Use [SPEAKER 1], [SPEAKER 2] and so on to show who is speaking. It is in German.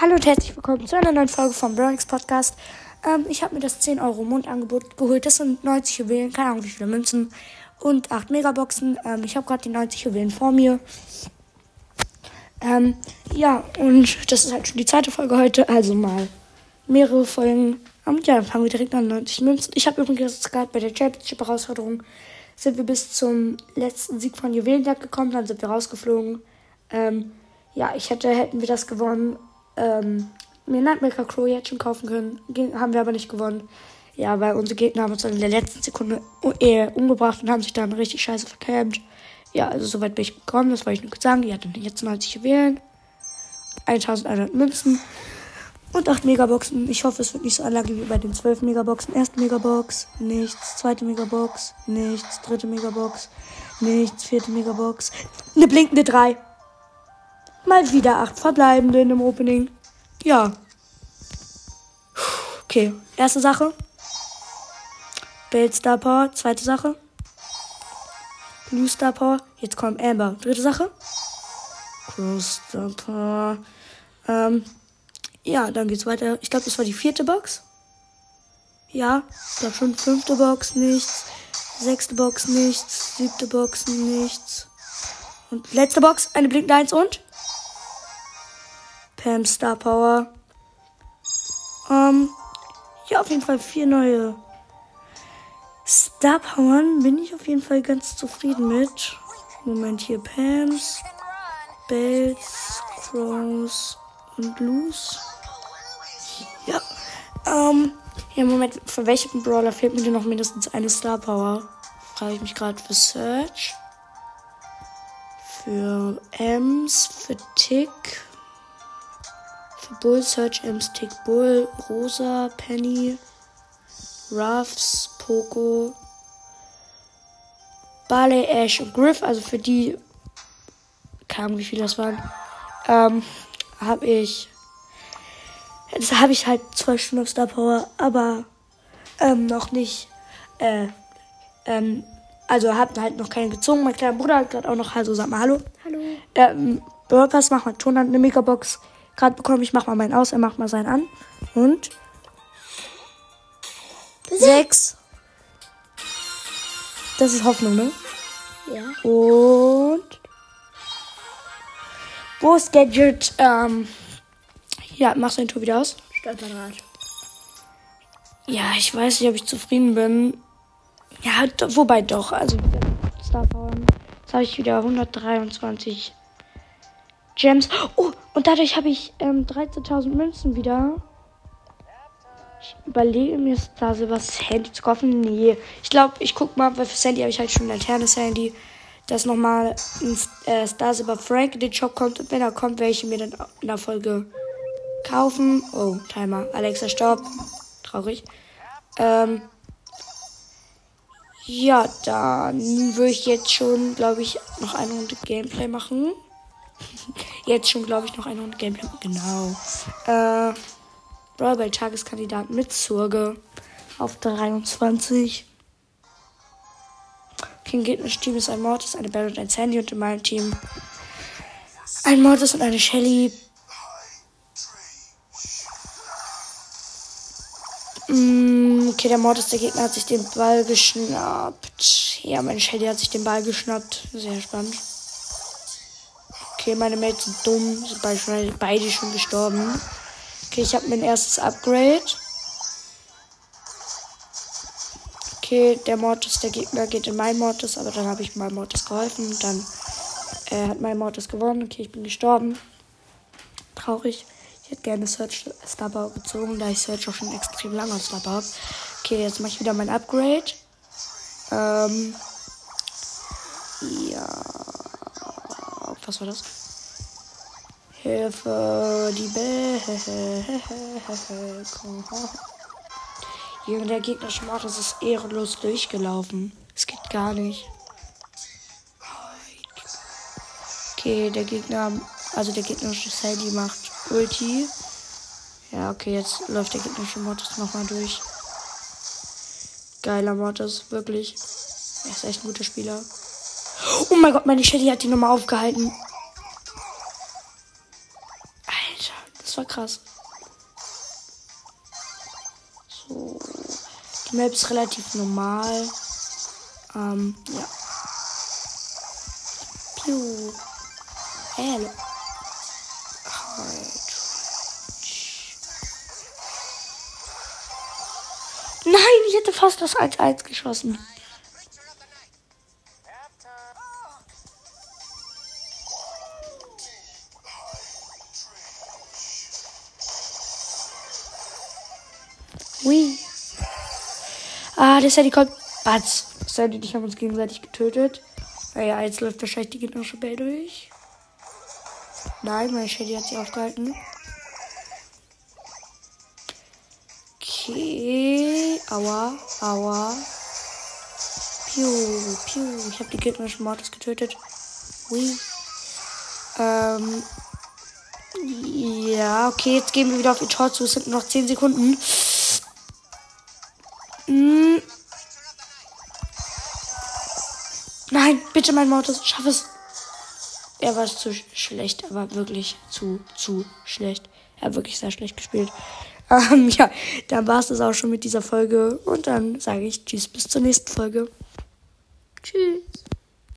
[SPEAKER 1] Hallo und herzlich willkommen zu einer neuen Folge vom Bronx Podcast. Ähm, ich habe mir das 10 Euro Mondangebot geholt. Das sind 90 Juwelen, keine Ahnung wie viele Münzen und 8 Megaboxen. Ähm, ich habe gerade die 90 Juwelen vor mir. Ähm, ja, und das ist halt schon die zweite Folge heute, also mal mehrere Folgen. Und ja, dann fangen wir direkt an 90 Münzen. Ich habe übrigens gerade bei der Championship-Herausforderung sind wir bis zum letzten Sieg von Juwelenjagd gekommen, dann sind wir rausgeflogen. Ähm, ja, ich hätte, hätten wir das gewonnen, ähm, mir Nightmaker Crow jetzt schon kaufen können. haben wir aber nicht gewonnen. Ja, weil unsere Gegner haben uns dann in der letzten Sekunde äh, umgebracht und haben sich dann richtig scheiße verkämmt. Ja, also soweit bin ich gekommen, das wollte ich nur kurz sagen. Die hatten jetzt 90 Juwelen, 1100 Münzen und 8 Megaboxen. Ich hoffe, es wird nicht so anlage wie bei den 12 Megaboxen. Erste Megabox, nichts. Zweite Megabox, nichts. Dritte Megabox, nichts. Vierte Megabox, eine blinkende 3. Mal wieder 8 verbleibende dem Opening. Ja. Okay, erste Sache. Belt Star Power, zweite Sache. Blue Star Power, jetzt kommt Amber, dritte Sache. Cross Star Power. Ähm, ja, dann geht's weiter. Ich glaube, das war die vierte Box. Ja, ich glaube schon fünfte Box, nichts. Sechste Box, nichts. Siebte Box, nichts. Und letzte Box, eine blinkende 1 und Pam Star Power. Ähm, ja, auf jeden Fall vier neue Star Powern. Bin ich auf jeden Fall ganz zufrieden mit. Moment hier Pams, Bells, Crows und Loose. Ja. Ähm, ja, Moment, für welchen Brawler fehlt mir denn noch mindestens eine Star Power? Frage ich mich gerade für Search. Für Ems, für Tick, Bull, Search, Ems, Tick, Bull, Rosa, Penny, Ruffs, Poco, Barley, Ash und Griff. Also für die, kam wie viele das waren, ähm, habe ich, jetzt habe ich halt zwei Stunden auf Star Power, aber ähm, noch nicht, äh, ähm, also hat halt noch keinen gezogen. Mein kleiner Bruder hat gerade auch noch, also sag mal Hallo.
[SPEAKER 2] Hallo.
[SPEAKER 1] Ähm, Burgers macht mal Ton an eine Megabox gerade bekommen. Ich mach mal meinen aus, er macht mal seinen an. Und. Sechs. Das ist Hoffnung, ne?
[SPEAKER 2] Ja.
[SPEAKER 1] Und. Wo ist Gadget? Ähm. Ja, mach sein Tor wieder aus.
[SPEAKER 2] Stolperrad.
[SPEAKER 1] Ja, ich weiß nicht, ob ich zufrieden bin. Ja, wobei doch. Also, Star Power. Jetzt habe ich wieder 123 Gems. Oh, und dadurch habe ich ähm, 13.000 Münzen wieder. Ich überlege mir da was Handy zu kaufen. Nee. Ich glaube, ich guck mal, weil für Sandy habe ich halt schon ein internes Handy. Dass nochmal ein äh, Star Silver Frank in den Shop kommt. Und wenn er kommt, werde ich mir dann in der Folge kaufen. Oh, Timer. Alexa, stopp. Traurig. Ähm. Ja, dann würde ich jetzt schon, glaube ich, noch eine Runde Gameplay machen. Jetzt schon, glaube ich, noch eine Runde Gameplay. Genau. Äh, Brawl Tageskandidat mit Zurge auf 23. King Gegner's Team ist ein Mortis, eine Bell und ein Sandy und in meinem Team ein Mortis und eine Shelly. Mm, okay, der Mortis, der Gegner hat sich den Ball geschnappt. Ja, meine Shelly hat sich den Ball geschnappt. Sehr spannend. Okay, meine Mates sind dumm. Sind beide, schon gestorben. Okay, ich habe mein erstes Upgrade. Okay, der Mortis, der Gegner geht in mein Mortis, aber dann habe ich meinem Mortis geholfen. Dann äh, hat mein Mortis gewonnen. Okay, ich bin gestorben. Traurig. Ich hätte gerne Search Starbow gezogen, da ich Search auch schon extrem lange auf Starbow habe. Okay, jetzt mache ich wieder mein Upgrade. Ähm, ja was war das? Hilfe, die Bälle. Junge, der gegnerische Mortis ist ehrenlos durchgelaufen. Es geht gar nicht. Okay, der Gegner, also der gegnerische Sandy macht Ulti. Ja, okay, jetzt läuft der gegnerische Mortis nochmal durch. Geiler Mortis, wirklich. Er ist echt ein guter Spieler. Oh mein Gott, meine Shelly hat die nochmal aufgehalten. Alter, das war krass. So. Die Map ist relativ normal. Ähm, ja. Piu. Hello. Nein, ich hätte fast das 1-1 geschossen. Ah, der Sandy kommt. Batz. Sandy und ich haben uns gegenseitig getötet. Naja, jetzt läuft wahrscheinlich die gegnerische Bell durch. Nein, meine Shady hat sie aufgehalten. Okay. Aua, aua. Piu, piu. Ich habe die gegnerischen Mortis getötet. Ui. Ähm. Ja, okay, jetzt gehen wir wieder auf ihr Tor zu. Es sind noch 10 Sekunden. Hm. Nein, bitte mein Mortis, schaff es. Er war zu schlecht, er war wirklich zu, zu schlecht. Er hat wirklich sehr schlecht gespielt. Ähm, ja, dann war es das auch schon mit dieser Folge. Und dann sage ich Tschüss, bis zur nächsten Folge. Tschüss.